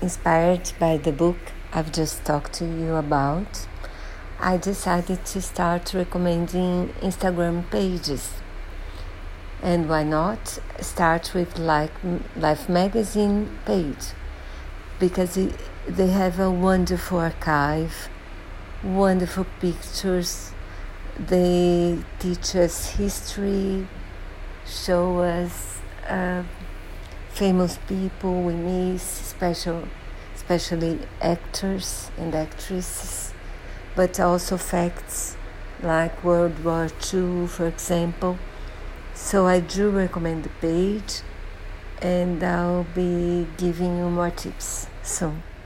inspired by the book I've just talked to you about, I decided to start recommending Instagram pages. And why not start with like Life Magazine page? Because it, they have a wonderful archive, wonderful pictures. They teach us history, show us uh, famous people we miss, special, especially actors and actresses, but also facts like World War II, for example. So I do recommend the page, and I'll be giving you more tips soon.